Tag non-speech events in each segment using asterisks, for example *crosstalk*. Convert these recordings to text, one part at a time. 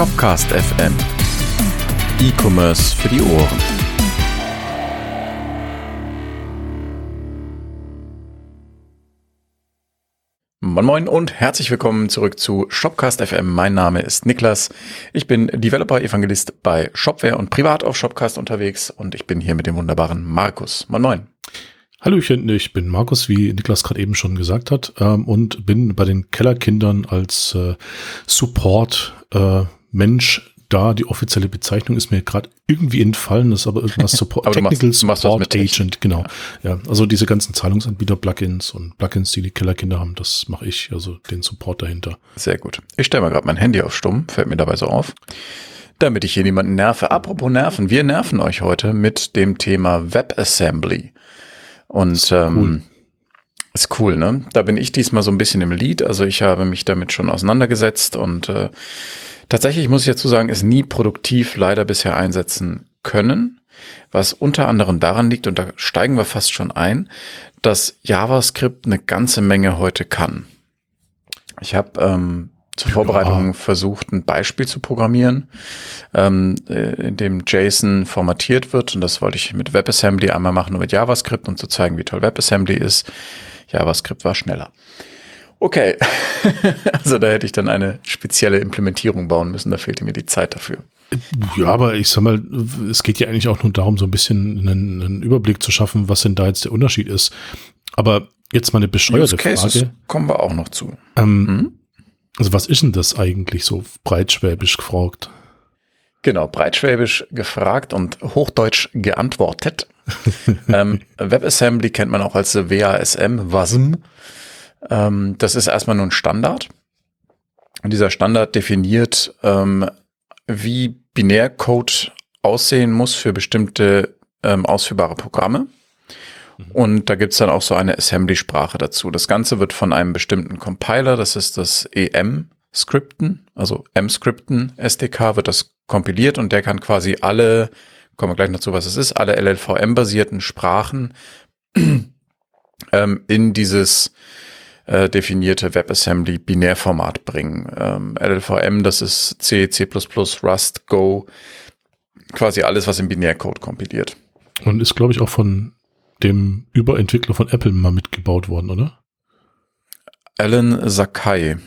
Shopcast FM. E-Commerce für die Ohren. Moin Moin und herzlich willkommen zurück zu Shopcast FM. Mein Name ist Niklas. Ich bin Developer Evangelist bei Shopware und privat auf Shopcast unterwegs und ich bin hier mit dem wunderbaren Markus. Moin Moin. Hallöchen, ich bin Markus, wie Niklas gerade eben schon gesagt hat, ähm, und bin bei den Kellerkindern als äh, Support äh, Mensch da. Die offizielle Bezeichnung ist mir gerade irgendwie entfallen, das ist aber irgendwas *laughs* Support, aber Technical machst, Support Agent, genau. Ja. ja, also diese ganzen Zahlungsanbieter, Plugins und Plugins, die die Kellerkinder haben, das mache ich, also den Support dahinter. Sehr gut. Ich stelle mal gerade mein Handy auf Stumm, fällt mir dabei so auf damit ich hier niemanden nerve. Apropos Nerven, wir nerven euch heute mit dem Thema WebAssembly. Und ist ähm, cool. ist cool, ne? Da bin ich diesmal so ein bisschen im Lied. Also ich habe mich damit schon auseinandergesetzt und äh, tatsächlich muss ich dazu sagen, ist nie produktiv leider bisher einsetzen können. Was unter anderem daran liegt, und da steigen wir fast schon ein, dass JavaScript eine ganze Menge heute kann. Ich habe ähm, zur Vorbereitung ja. versucht, ein Beispiel zu programmieren, ähm, äh, in dem JSON formatiert wird. Und das wollte ich mit WebAssembly einmal machen und mit JavaScript, um zu zeigen, wie toll WebAssembly ist. JavaScript war schneller. Okay, *laughs* also da hätte ich dann eine spezielle Implementierung bauen müssen. Da fehlte mir die Zeit dafür. Ja, aber ich sag mal, es geht ja eigentlich auch nur darum, so ein bisschen einen, einen Überblick zu schaffen, was denn da jetzt der Unterschied ist. Aber jetzt mal eine bescheuerte Frage. Kommen wir auch noch zu. Ähm, hm? Also was ist denn das eigentlich so breitschwäbisch gefragt? Genau, breitschwäbisch gefragt und hochdeutsch geantwortet. *laughs* ähm, WebAssembly kennt man auch als WASM, WASM. Ähm, das ist erstmal nur ein Standard. Und dieser Standard definiert, ähm, wie Binärcode aussehen muss für bestimmte ähm, ausführbare Programme. Und da gibt's dann auch so eine Assembly-Sprache dazu. Das Ganze wird von einem bestimmten Compiler, das ist das EM-Skripten, also M-Skripten SDK, wird das kompiliert und der kann quasi alle, kommen wir gleich noch zu, was es ist, alle LLVM-basierten Sprachen *clears throat* ähm, in dieses äh, definierte WebAssembly Binärformat bringen. Ähm, LLVM, das ist C, C++, Rust, Go, quasi alles, was im Binärcode kompiliert. Und ist, glaube ich, auch von dem Überentwickler von Apple mal mitgebaut worden, oder? Alan Sakai.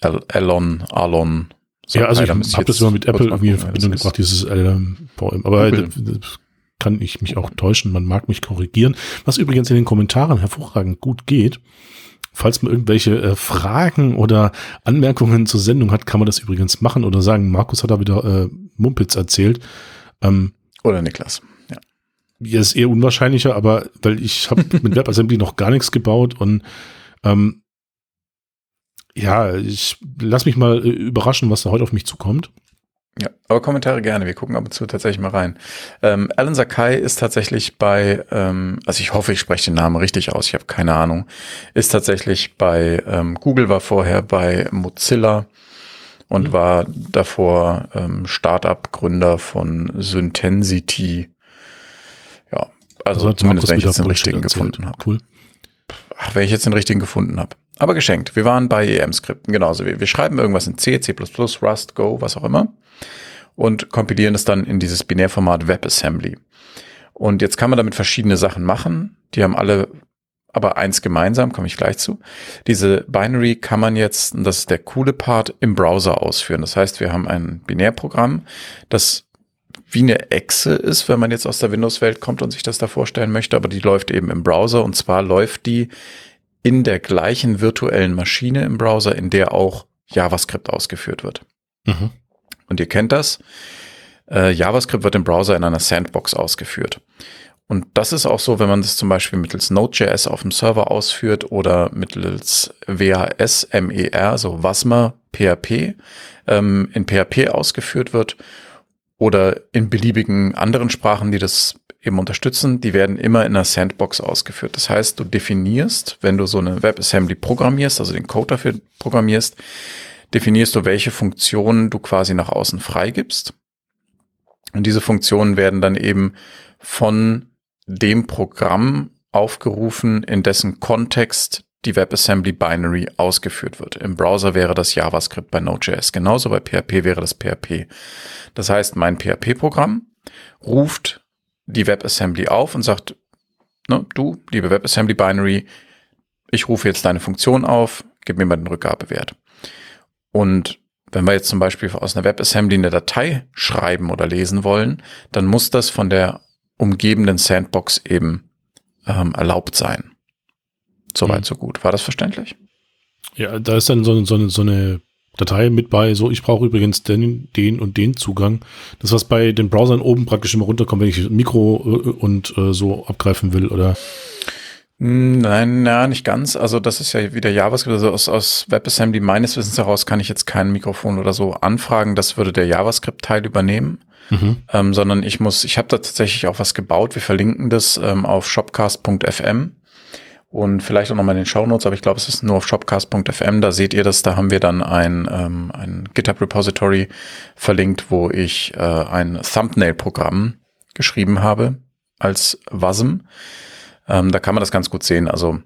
Al Alon, Alon. Sakai, ja, also ich habe das immer mit Apple irgendwie in Verbindung gebracht, dieses LM. Aber kann ich mich auch täuschen, man mag mich korrigieren. Was übrigens in den Kommentaren hervorragend gut geht. Falls man irgendwelche äh, Fragen oder Anmerkungen zur Sendung hat, kann man das übrigens machen oder sagen, Markus hat da wieder äh, Mumpitz erzählt. Ähm, oder Niklas. Ja, ist eher unwahrscheinlicher, aber weil ich habe *laughs* mit WebAssembly noch gar nichts gebaut und ähm, ja, ich lass mich mal äh, überraschen, was da heute auf mich zukommt. Ja, aber Kommentare gerne. Wir gucken ab und zu tatsächlich mal rein. Ähm, Alan Sakai ist tatsächlich bei, ähm, also ich hoffe, ich spreche den Namen richtig aus. Ich habe keine Ahnung. Ist tatsächlich bei ähm, Google war vorher bei Mozilla und mhm. war davor ähm, Startup-Gründer von Syntensity also, also zumindest, wenn ich jetzt den richtigen gefunden habe. Cool. Ach, wenn ich jetzt den richtigen gefunden habe. Aber geschenkt. Wir waren bei EM-Skripten, genauso. Wir, wir schreiben irgendwas in C, C++, Rust, Go, was auch immer und kompilieren es dann in dieses Binärformat WebAssembly. Und jetzt kann man damit verschiedene Sachen machen. Die haben alle aber eins gemeinsam, komme ich gleich zu. Diese Binary kann man jetzt, und das ist der coole Part, im Browser ausführen. Das heißt, wir haben ein Binärprogramm, das wie eine Echse ist, wenn man jetzt aus der Windows-Welt kommt und sich das da vorstellen möchte, aber die läuft eben im Browser und zwar läuft die in der gleichen virtuellen Maschine im Browser, in der auch JavaScript ausgeführt wird. Mhm. Und ihr kennt das. Äh, JavaScript wird im Browser in einer Sandbox ausgeführt. Und das ist auch so, wenn man das zum Beispiel mittels Node.js auf dem Server ausführt oder mittels WAS, MER, so WASMA, PHP, ähm, in PHP ausgeführt wird oder in beliebigen anderen Sprachen, die das eben unterstützen, die werden immer in einer Sandbox ausgeführt. Das heißt, du definierst, wenn du so eine WebAssembly programmierst, also den Code dafür programmierst, definierst du, welche Funktionen du quasi nach außen freigibst. Und diese Funktionen werden dann eben von dem Programm aufgerufen, in dessen Kontext die WebAssembly Binary ausgeführt wird. Im Browser wäre das JavaScript bei Node.js. Genauso bei PHP wäre das PHP. Das heißt, mein PHP-Programm ruft die WebAssembly auf und sagt, ne, du, liebe WebAssembly Binary, ich rufe jetzt deine Funktion auf, gib mir mal den Rückgabewert. Und wenn wir jetzt zum Beispiel aus einer WebAssembly eine Datei schreiben oder lesen wollen, dann muss das von der umgebenden Sandbox eben ähm, erlaubt sein. Soweit, mhm. so gut. War das verständlich? Ja, da ist dann so, so, so eine Datei mit bei, so ich brauche übrigens den, den und den Zugang. Das, was bei den Browsern oben praktisch immer runterkommt, wenn ich Mikro äh, und äh, so abgreifen will, oder? Hm, nein, na, nicht ganz. Also das ist ja wieder JavaScript. Also aus, aus WebAssembly meines Wissens heraus kann ich jetzt kein Mikrofon oder so anfragen. Das würde der JavaScript-Teil übernehmen. Mhm. Ähm, sondern ich muss, ich habe da tatsächlich auch was gebaut. Wir verlinken das ähm, auf shopcast.fm und vielleicht auch nochmal in den Show Notes, aber ich glaube, es ist nur auf shopcast.fm. Da seht ihr das. Da haben wir dann ein, ähm, ein GitHub-Repository verlinkt, wo ich äh, ein Thumbnail-Programm geschrieben habe als WASM. Ähm, da kann man das ganz gut sehen. Also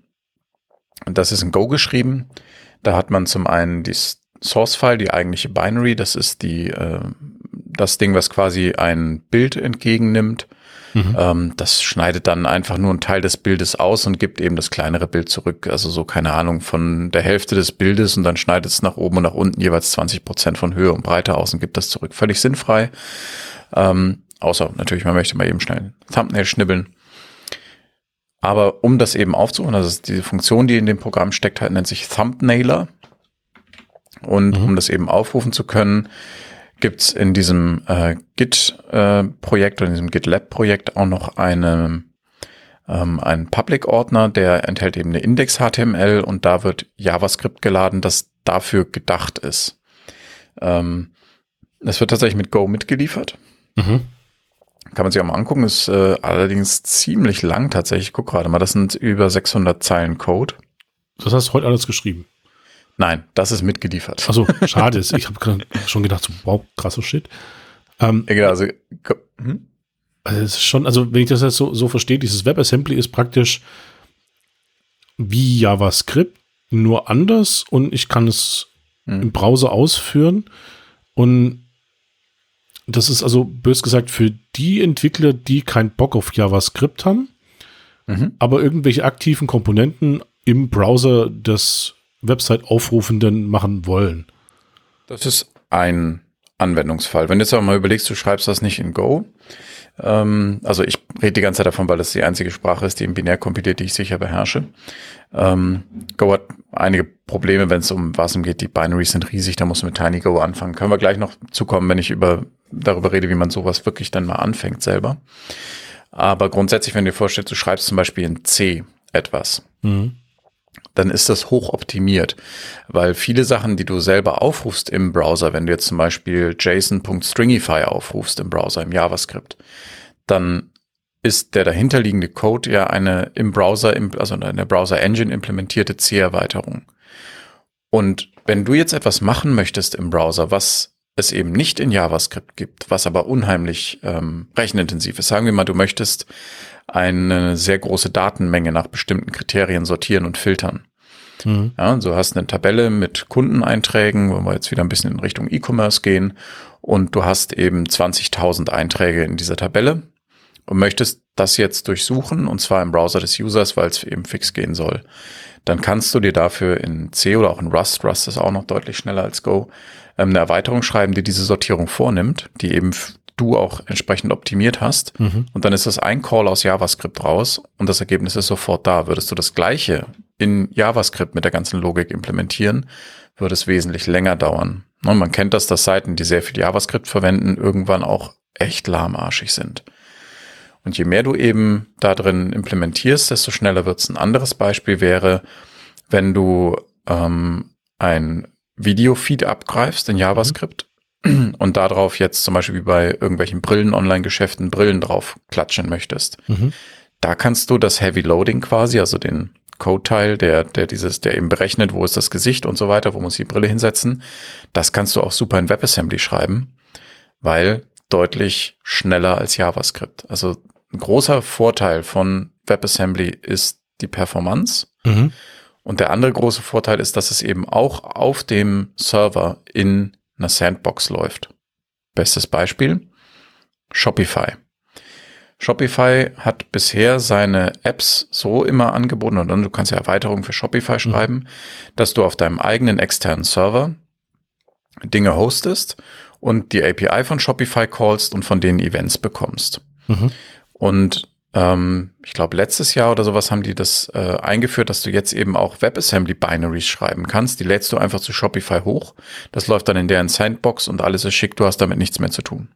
das ist in Go geschrieben. Da hat man zum einen die Source-File, die eigentliche Binary. Das ist die, äh, das Ding, was quasi ein Bild entgegennimmt Mhm. Ähm, das schneidet dann einfach nur einen Teil des Bildes aus und gibt eben das kleinere Bild zurück. Also so, keine Ahnung, von der Hälfte des Bildes und dann schneidet es nach oben und nach unten jeweils 20 Prozent von Höhe und Breite aus und gibt das zurück. Völlig sinnfrei. Ähm, außer natürlich, man möchte mal eben schnell Thumbnail schnibbeln. Aber um das eben aufzurufen, also diese Funktion, die in dem Programm steckt, halt nennt sich Thumbnailer. Und mhm. um das eben aufrufen zu können, gibt's in diesem äh, Git-Projekt äh, oder in diesem GitLab-Projekt auch noch eine, ähm, einen Public-Ordner, der enthält eben eine Index-HTML und da wird JavaScript geladen, das dafür gedacht ist. Ähm, es wird tatsächlich mit Go mitgeliefert. Mhm. Kann man sich auch mal angucken, ist äh, allerdings ziemlich lang tatsächlich. guck gerade mal, das sind über 600 Zeilen Code. Das hast du heute alles geschrieben. Nein, das ist mitgeliefert. Also *laughs* schade ist. Ich habe schon gedacht, so, wow, krasser Shit. Ähm, ja, genau, also, hm? also es ist schon, also wenn ich das jetzt so, so verstehe, dieses WebAssembly ist praktisch wie JavaScript, nur anders und ich kann es hm. im Browser ausführen. Und das ist also bös gesagt für die Entwickler, die keinen Bock auf JavaScript haben, mhm. aber irgendwelche aktiven Komponenten im Browser des Website-Aufrufenden machen wollen. Das ist ein Anwendungsfall. Wenn du jetzt aber mal überlegst, du schreibst das nicht in Go. Ähm, also ich rede die ganze Zeit davon, weil das die einzige Sprache ist, die im Binär kompiliert, die ich sicher beherrsche. Ähm, Go hat einige Probleme, wenn es um was geht. Die Binaries sind riesig, da musst du mit TinyGo anfangen. Können wir gleich noch zukommen, wenn ich über, darüber rede, wie man sowas wirklich dann mal anfängt selber. Aber grundsätzlich, wenn du dir vorstellst, du schreibst zum Beispiel in C etwas. Mhm dann ist das hoch optimiert, weil viele Sachen, die du selber aufrufst im Browser, wenn du jetzt zum Beispiel JSON.stringify aufrufst im Browser, im JavaScript, dann ist der dahinterliegende Code ja eine im Browser, also in der Browser Engine implementierte C-Erweiterung. Und wenn du jetzt etwas machen möchtest im Browser, was es eben nicht in JavaScript gibt, was aber unheimlich ähm, rechenintensiv ist, sagen wir mal, du möchtest eine sehr große Datenmenge nach bestimmten Kriterien sortieren und filtern. Mhm. Ja, so hast eine Tabelle mit Kundeneinträgen, wo wir jetzt wieder ein bisschen in Richtung E-Commerce gehen und du hast eben 20.000 Einträge in dieser Tabelle und möchtest das jetzt durchsuchen und zwar im Browser des Users, weil es eben fix gehen soll. Dann kannst du dir dafür in C oder auch in Rust, Rust ist auch noch deutlich schneller als Go, ähm, eine Erweiterung schreiben, die diese Sortierung vornimmt, die eben du auch entsprechend optimiert hast. Mhm. Und dann ist das ein Call aus JavaScript raus und das Ergebnis ist sofort da. Würdest du das gleiche in JavaScript mit der ganzen Logik implementieren, würde es wesentlich länger dauern. Und man kennt das, dass Seiten, die sehr viel JavaScript verwenden, irgendwann auch echt lahmarschig sind. Und je mehr du eben da drin implementierst, desto schneller wird's. Ein anderes Beispiel wäre, wenn du ähm, ein Videofeed abgreifst in JavaScript und darauf jetzt zum Beispiel wie bei irgendwelchen Brillen-Online-Geschäften Brillen drauf klatschen möchtest. Mhm. Da kannst du das Heavy Loading quasi, also den Code-Teil, der, der dieses, der eben berechnet, wo ist das Gesicht und so weiter, wo muss die Brille hinsetzen, das kannst du auch super in WebAssembly schreiben, weil deutlich schneller als JavaScript. Also ein großer Vorteil von WebAssembly ist die Performance. Mhm. Und der andere große Vorteil ist, dass es eben auch auf dem Server in einer Sandbox läuft. Bestes Beispiel, Shopify. Shopify hat bisher seine Apps so immer angeboten, und dann du kannst ja Erweiterungen für Shopify mhm. schreiben, dass du auf deinem eigenen externen Server Dinge hostest und die API von Shopify callst und von denen Events bekommst. Mhm. Und ähm, ich glaube, letztes Jahr oder sowas haben die das äh, eingeführt, dass du jetzt eben auch WebAssembly Binaries schreiben kannst. Die lädst du einfach zu Shopify hoch. Das läuft dann in deren Sandbox und alles ist schick. Du hast damit nichts mehr zu tun.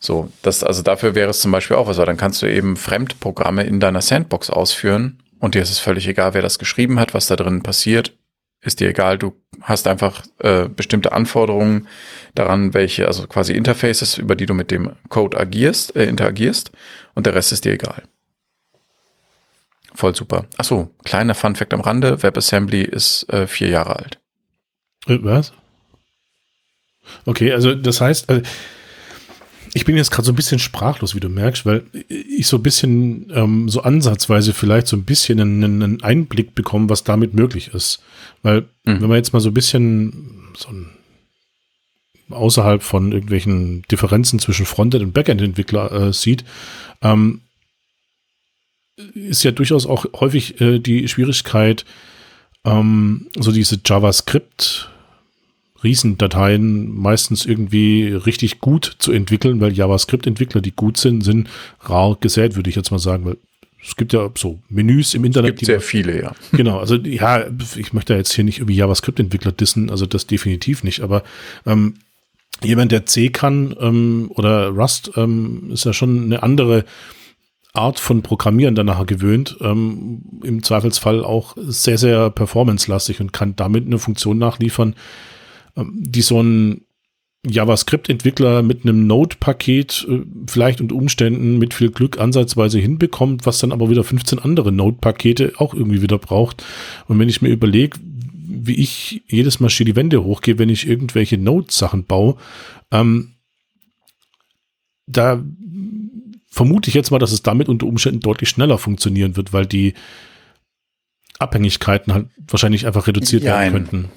So, das, also dafür wäre es zum Beispiel auch was, weil dann kannst du eben Fremdprogramme in deiner Sandbox ausführen und dir ist es völlig egal, wer das geschrieben hat, was da drin passiert ist dir egal, du hast einfach äh, bestimmte Anforderungen daran, welche, also quasi Interfaces, über die du mit dem Code agierst, äh, interagierst und der Rest ist dir egal. Voll super. Achso, kleiner Fun Fact am Rande, WebAssembly ist äh, vier Jahre alt. Äh, was? Okay, also das heißt, also ich bin jetzt gerade so ein bisschen sprachlos, wie du merkst, weil ich so ein bisschen, ähm, so ansatzweise vielleicht so ein bisschen einen, einen Einblick bekomme, was damit möglich ist. Weil, mhm. wenn man jetzt mal so ein bisschen so ein, außerhalb von irgendwelchen Differenzen zwischen Frontend- und Backend-Entwickler äh, sieht, ähm, ist ja durchaus auch häufig äh, die Schwierigkeit, ähm, so diese JavaScript Riesendateien meistens irgendwie richtig gut zu entwickeln, weil JavaScript-Entwickler, die gut sind, sind rar gesät, würde ich jetzt mal sagen, weil es gibt ja so Menüs im Internet. Es gibt sehr viele, ja. Genau, also ja, ich möchte jetzt hier nicht irgendwie JavaScript-Entwickler dissen, also das definitiv nicht, aber ähm, jemand, der C kann ähm, oder Rust, ähm, ist ja schon eine andere Art von Programmieren danach gewöhnt, ähm, im Zweifelsfall auch sehr, sehr performance-lastig und kann damit eine Funktion nachliefern, die so ein JavaScript-Entwickler mit einem Node-Paket äh, vielleicht unter Umständen mit viel Glück ansatzweise hinbekommt, was dann aber wieder 15 andere Node-Pakete auch irgendwie wieder braucht. Und wenn ich mir überlege, wie ich jedes Mal die Wände hochgehe, wenn ich irgendwelche Node-Sachen baue, ähm, da vermute ich jetzt mal, dass es damit unter Umständen deutlich schneller funktionieren wird, weil die Abhängigkeiten halt wahrscheinlich einfach reduziert ja, werden könnten.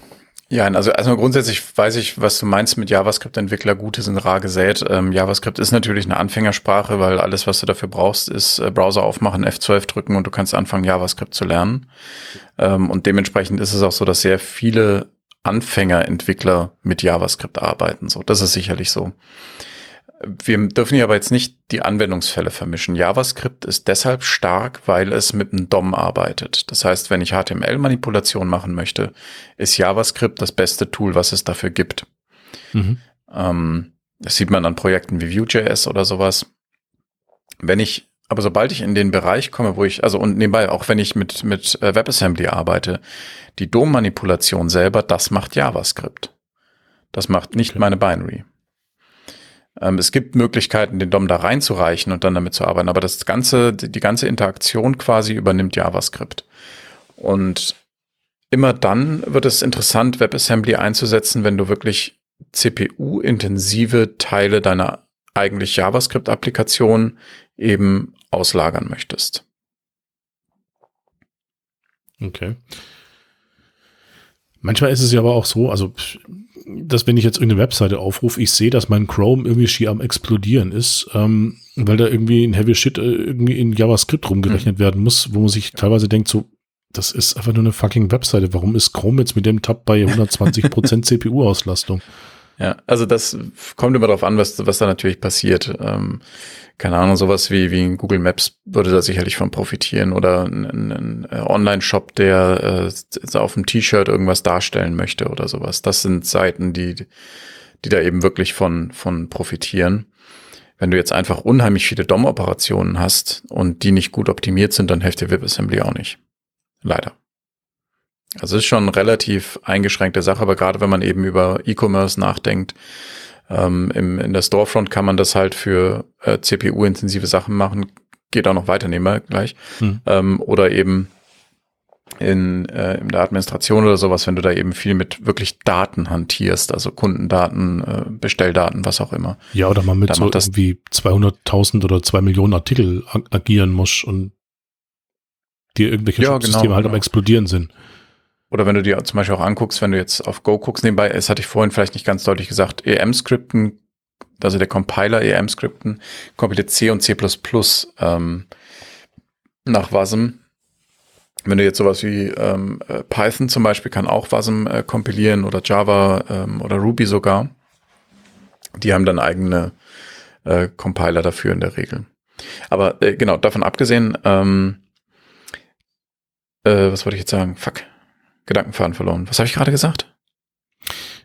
Ja, also erstmal grundsätzlich weiß ich, was du meinst mit JavaScript-Entwickler. Gute sind rar gesät. Ähm, JavaScript ist natürlich eine Anfängersprache, weil alles, was du dafür brauchst, ist äh, Browser aufmachen, F12 drücken und du kannst anfangen, JavaScript zu lernen. Ähm, und dementsprechend ist es auch so, dass sehr viele Anfängerentwickler mit JavaScript arbeiten. So, das ist sicherlich so. Wir dürfen hier aber jetzt nicht die Anwendungsfälle vermischen. JavaScript ist deshalb stark, weil es mit einem DOM arbeitet. Das heißt, wenn ich HTML-Manipulation machen möchte, ist JavaScript das beste Tool, was es dafür gibt. Mhm. Ähm, das sieht man an Projekten wie Vue.js oder sowas. Wenn ich, aber sobald ich in den Bereich komme, wo ich, also und nebenbei, auch wenn ich mit, mit äh, WebAssembly arbeite, die DOM-Manipulation selber, das macht JavaScript. Das macht nicht okay. meine Binary. Ähm, es gibt Möglichkeiten, den DOM da reinzureichen und dann damit zu arbeiten, aber das ganze, die ganze Interaktion quasi übernimmt JavaScript. Und immer dann wird es interessant, WebAssembly einzusetzen, wenn du wirklich CPU-intensive Teile deiner eigentlich JavaScript-Applikation eben auslagern möchtest. Okay. Manchmal ist es ja aber auch so, also dass wenn ich jetzt irgendeine Webseite aufrufe, ich sehe, dass mein Chrome irgendwie schier am explodieren ist, ähm, weil da irgendwie ein Heavy Shit äh, irgendwie in JavaScript rumgerechnet mhm. werden muss, wo man sich teilweise denkt, so, das ist einfach nur eine fucking Webseite. Warum ist Chrome jetzt mit dem Tab bei *laughs* 120 Prozent CPU-Auslastung? Ja, also das kommt immer darauf an, was, was da natürlich passiert. Ähm, keine Ahnung, sowas wie, wie ein Google Maps würde da sicherlich von profitieren oder ein, ein, äh, Online-Shop, der äh, auf dem T-Shirt irgendwas darstellen möchte oder sowas. Das sind Seiten, die, die da eben wirklich von, von profitieren. Wenn du jetzt einfach unheimlich viele DOM-Operationen hast und die nicht gut optimiert sind, dann hilft dir WebAssembly auch nicht. Leider. Also es ist schon eine relativ eingeschränkte Sache, aber gerade wenn man eben über E-Commerce nachdenkt, ähm, im, in der Storefront kann man das halt für äh, CPU-intensive Sachen machen. Geht auch noch weiter, nehmen wir gleich. Mhm. Ähm, oder eben in, äh, in der Administration oder sowas, wenn du da eben viel mit wirklich Daten hantierst, also Kundendaten, äh, Bestelldaten, was auch immer. Ja, oder man mit so irgendwie 200.000 oder 2 Millionen Artikel agieren muss und die irgendwelche ja, Systeme genau, halt genau. am explodieren sind. Oder wenn du dir zum Beispiel auch anguckst, wenn du jetzt auf Go guckst, nebenbei, es hatte ich vorhin vielleicht nicht ganz deutlich gesagt, EM-Skripten, also der Compiler EM-Skripten, kompiliert C und C++ ähm, nach WASM. Wenn du jetzt sowas wie ähm, äh, Python zum Beispiel kann auch WASM äh, kompilieren oder Java ähm, oder Ruby sogar. Die haben dann eigene äh, Compiler dafür in der Regel. Aber äh, genau, davon abgesehen, ähm, äh, was wollte ich jetzt sagen? Fuck. Gedankenfaden verloren. Was habe ich gerade gesagt?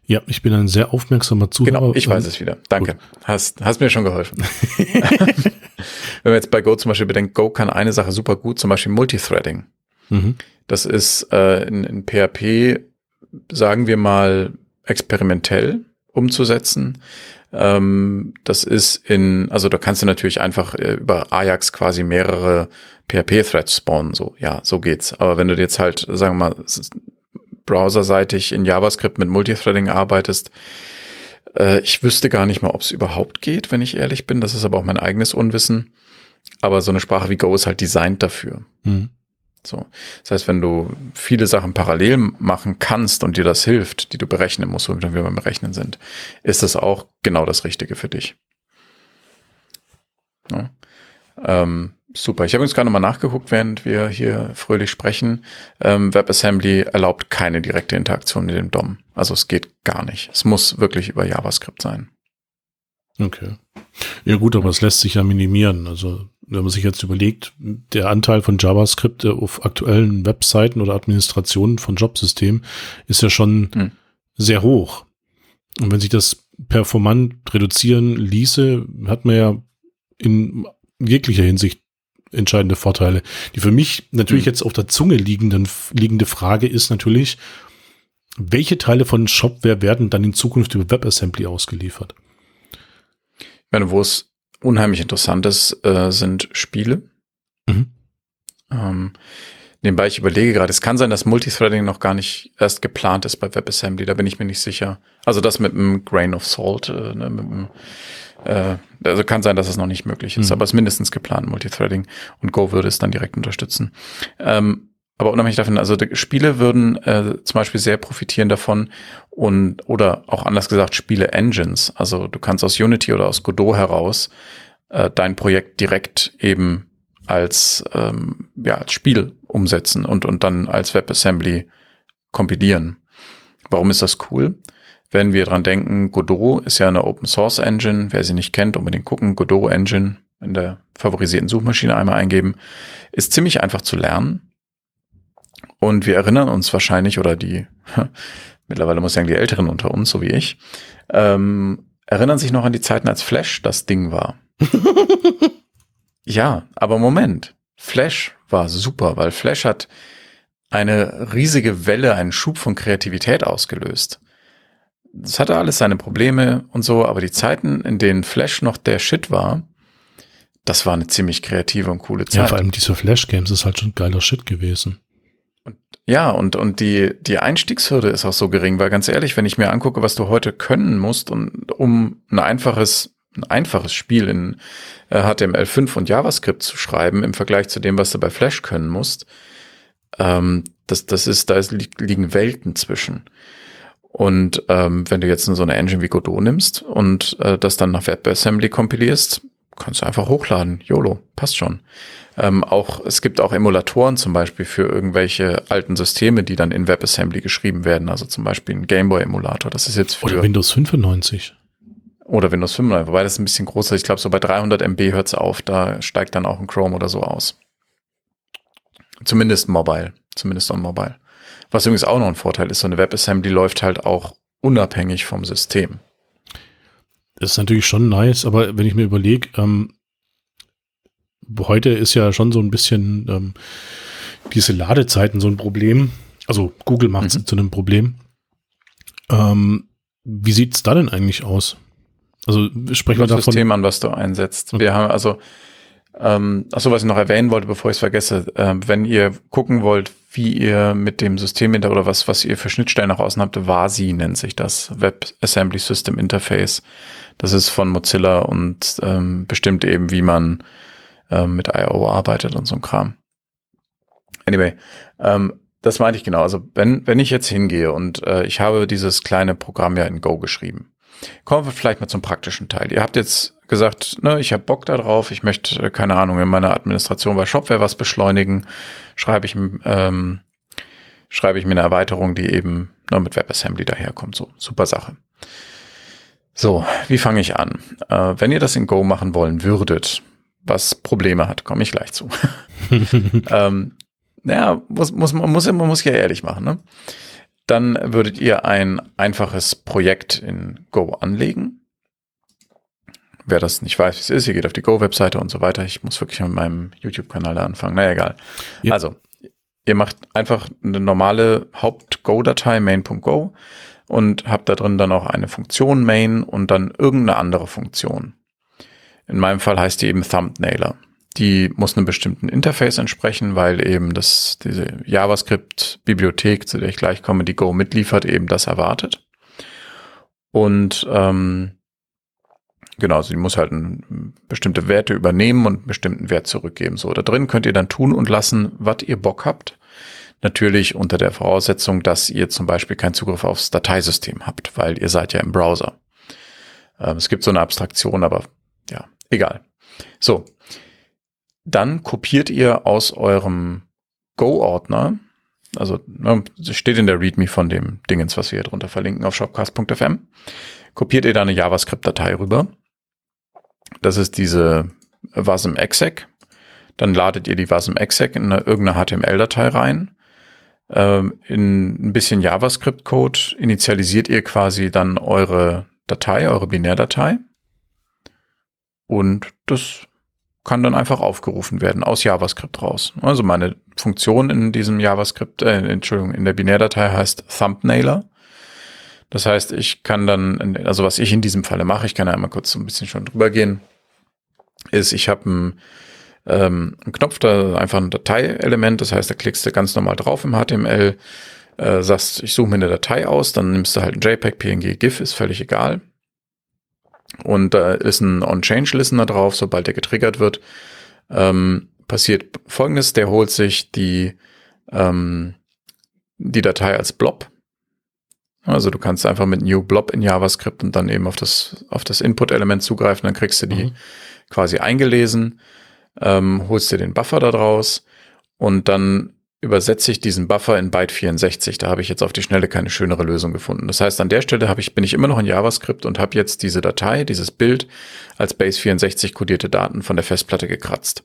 Ja, ich bin ein sehr aufmerksamer Zuhörer. Genau, ich weiß es wieder. Danke. Hast, hast mir schon geholfen. *laughs* *laughs* Wenn man jetzt bei Go zum Beispiel bedenkt, Go kann eine Sache super gut, zum Beispiel Multithreading. Mhm. Das ist äh, in, in PHP, sagen wir mal, experimentell umzusetzen. Ähm, das ist in, also da kannst du natürlich einfach äh, über Ajax quasi mehrere PHP-Threads spawnen, so, ja, so geht's. Aber wenn du jetzt halt, sagen wir mal, browserseitig in JavaScript mit Multithreading arbeitest, äh, ich wüsste gar nicht mal, ob es überhaupt geht, wenn ich ehrlich bin. Das ist aber auch mein eigenes Unwissen. Aber so eine Sprache wie Go ist halt designt dafür. Mhm. So. Das heißt, wenn du viele Sachen parallel machen kannst und dir das hilft, die du berechnen musst, wo wir beim Berechnen sind, ist das auch genau das Richtige für dich. Ja. Ähm, super. Ich habe uns gerade nochmal nachgeguckt, während wir hier fröhlich sprechen. Ähm, WebAssembly erlaubt keine direkte Interaktion mit dem DOM. Also es geht gar nicht. Es muss wirklich über JavaScript sein. Okay. Ja gut, aber es lässt sich ja minimieren. Also wenn man sich jetzt überlegt, der Anteil von JavaScript auf aktuellen Webseiten oder Administrationen von Jobsystemen ist ja schon hm. sehr hoch. Und wenn sich das performant reduzieren ließe, hat man ja in jeglicher Hinsicht entscheidende Vorteile. Die für mich natürlich hm. jetzt auf der Zunge liegenden, liegende Frage ist natürlich, welche Teile von Shopware werden dann in Zukunft über WebAssembly ausgeliefert? Ich meine, wo es unheimlich interessant ist, äh, sind Spiele. Mhm. Ähm, nebenbei, ich überlege gerade, es kann sein, dass Multithreading noch gar nicht erst geplant ist bei WebAssembly, da bin ich mir nicht sicher. Also das mit einem Grain of Salt, äh, ne, mit einem, äh, also kann sein, dass es noch nicht möglich ist, mhm. aber es ist mindestens geplant, Multithreading und Go würde es dann direkt unterstützen. Ähm, aber unabhängig davon, also Spiele würden äh, zum Beispiel sehr profitieren davon und oder auch anders gesagt Spiele-Engines. Also du kannst aus Unity oder aus Godot heraus äh, dein Projekt direkt eben als ähm, ja als Spiel umsetzen und und dann als WebAssembly kompilieren. Warum ist das cool? Wenn wir dran denken, Godot ist ja eine Open Source Engine. Wer sie nicht kennt, unbedingt gucken. Godot Engine in der favorisierten Suchmaschine einmal eingeben. Ist ziemlich einfach zu lernen und wir erinnern uns wahrscheinlich, oder die, mittlerweile muss ich sagen, die Älteren unter uns, so wie ich, ähm, erinnern sich noch an die Zeiten, als Flash das Ding war. *laughs* ja, aber Moment. Flash war super, weil Flash hat eine riesige Welle, einen Schub von Kreativität ausgelöst. Das hatte alles seine Probleme und so, aber die Zeiten, in denen Flash noch der Shit war, das war eine ziemlich kreative und coole Zeit. Ja, vor allem diese Flash-Games ist halt schon geiler Shit gewesen. Ja, und, und die, die Einstiegshürde ist auch so gering, weil ganz ehrlich, wenn ich mir angucke, was du heute können musst, und, um ein einfaches, ein einfaches Spiel in äh, HTML5 und JavaScript zu schreiben, im Vergleich zu dem, was du bei Flash können musst, ähm, das, das ist, da ist, liegen Welten zwischen. Und ähm, wenn du jetzt so eine Engine wie Godot nimmst und äh, das dann nach WebAssembly kompilierst, kannst du einfach hochladen. YOLO, passt schon. Ähm, auch, es gibt auch Emulatoren zum Beispiel für irgendwelche alten Systeme, die dann in WebAssembly geschrieben werden. Also zum Beispiel ein Gameboy-Emulator. Das ist jetzt für. Oder Windows 95. Oder Windows 95, wobei das ein bisschen größer ist. Ich glaube, so bei 300 MB hört es auf. Da steigt dann auch ein Chrome oder so aus. Zumindest mobile. Zumindest on mobile. Was übrigens auch noch ein Vorteil ist, so eine WebAssembly läuft halt auch unabhängig vom System. Das ist natürlich schon nice, aber wenn ich mir überlege, ähm, heute ist ja schon so ein bisschen ähm, diese Ladezeiten so ein Problem. Also Google macht es mhm. zu einem Problem. Ähm, wie sieht es da denn eigentlich aus? Also sprechen wir davon. Das System an, was du einsetzt. Okay. Wir haben also, ähm, achso, was ich noch erwähnen wollte, bevor ich es vergesse, äh, wenn ihr gucken wollt, wie ihr mit dem System hinter oder was, was ihr für Schnittstellen nach außen habt, WASI nennt sich das, Web Assembly System Interface. Das ist von Mozilla und ähm, bestimmt eben, wie man ähm, mit I.O. arbeitet und so ein Kram. Anyway, ähm, das meinte ich genau. Also wenn, wenn ich jetzt hingehe und äh, ich habe dieses kleine Programm ja in Go geschrieben, kommen wir vielleicht mal zum praktischen Teil. Ihr habt jetzt gesagt, ne, ich habe Bock darauf, ich möchte, äh, keine Ahnung, in meiner Administration bei Shopware was beschleunigen, schreibe ich, ähm, schreibe ich mir eine Erweiterung, die eben nur mit WebAssembly daherkommt. So, super Sache. So, wie fange ich an? Äh, wenn ihr das in Go machen wollen würdet, was Probleme hat, komme ich gleich zu. *laughs* ähm, naja, muss, muss, man, muss, man muss ja ehrlich machen, ne? Dann würdet ihr ein einfaches Projekt in Go anlegen. Wer das nicht weiß, wie es ist, ihr geht auf die Go-Webseite und so weiter. Ich muss wirklich mit meinem YouTube-Kanal da anfangen. Naja, egal. Ja. Also, ihr macht einfach eine normale Haupt-Go-Datei main.go und habt da drin dann auch eine Funktion main und dann irgendeine andere Funktion. In meinem Fall heißt die eben Thumbnailer. Die muss einem bestimmten Interface entsprechen, weil eben das, diese JavaScript-Bibliothek, zu der ich gleich komme, die Go mitliefert, eben das erwartet. Und ähm, genau, sie muss halt ein, bestimmte Werte übernehmen und einen bestimmten Wert zurückgeben. So, da drin könnt ihr dann tun und lassen, was ihr Bock habt. Natürlich unter der Voraussetzung, dass ihr zum Beispiel keinen Zugriff aufs Dateisystem habt, weil ihr seid ja im Browser. Ähm, es gibt so eine Abstraktion, aber ja, egal. So, dann kopiert ihr aus eurem Go-Ordner, also ne, steht in der README von dem Dingens, was wir hier drunter verlinken auf shopcast.fm, kopiert ihr da eine JavaScript-Datei rüber. Das ist diese wasm.exec. Dann ladet ihr die wasm.exec in eine, irgendeine HTML-Datei rein. Ähm, in ein bisschen JavaScript-Code initialisiert ihr quasi dann eure Datei, eure Binärdatei. Und das kann dann einfach aufgerufen werden aus JavaScript raus. Also meine Funktion in diesem JavaScript, äh, Entschuldigung, in der Binärdatei heißt Thumbnailer. Das heißt, ich kann dann, also was ich in diesem Falle mache, ich kann ja einmal kurz so ein bisschen schon drüber gehen, ist, ich habe einen, ähm, einen Knopf, da einfach ein Dateielement, das heißt, da klickst du ganz normal drauf im HTML, äh, sagst, ich suche mir eine Datei aus, dann nimmst du halt ein JPEG, PNG, GIF, ist völlig egal. Und da ist ein On-Change-Listener drauf, sobald der getriggert wird. Ähm, passiert folgendes, der holt sich die, ähm, die Datei als Blob. Also du kannst einfach mit New Blob in JavaScript und dann eben auf das, auf das Input-Element zugreifen, dann kriegst du die mhm. quasi eingelesen, ähm, holst dir den Buffer da draus und dann übersetze ich diesen Buffer in Byte 64. Da habe ich jetzt auf die Schnelle keine schönere Lösung gefunden. Das heißt, an der Stelle habe ich, bin ich immer noch in JavaScript und habe jetzt diese Datei, dieses Bild als Base 64 kodierte Daten von der Festplatte gekratzt.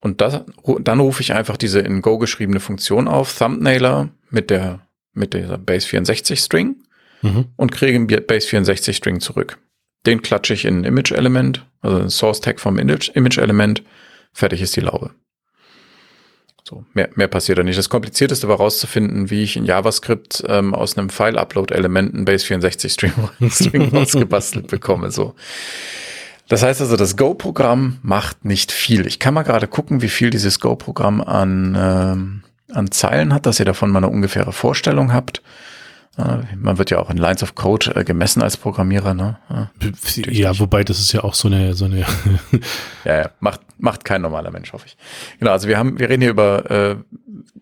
Und das, dann rufe ich einfach diese in Go geschriebene Funktion auf, Thumbnailer mit der, mit der Base 64 String mhm. und kriege einen Base 64 String zurück. Den klatsche ich in ein Image Element, also ein Source Tag vom Image Element. Fertig ist die Laube. So, mehr, mehr passiert da nicht. Das Komplizierteste war rauszufinden, wie ich in JavaScript ähm, aus einem File-Upload-Element einen Base64-String *laughs* String rausgebastelt bekomme. So. Das heißt also, das Go-Programm macht nicht viel. Ich kann mal gerade gucken, wie viel dieses Go-Programm an, ähm, an Zeilen hat, dass ihr davon mal eine ungefähre Vorstellung habt. Man wird ja auch in Lines of Code äh, gemessen als Programmierer, ne? Ja, ja wobei das ist ja auch so eine, so eine. *laughs* ja, ja, macht, macht kein normaler Mensch, hoffe ich. Genau, also wir haben, wir reden hier über äh,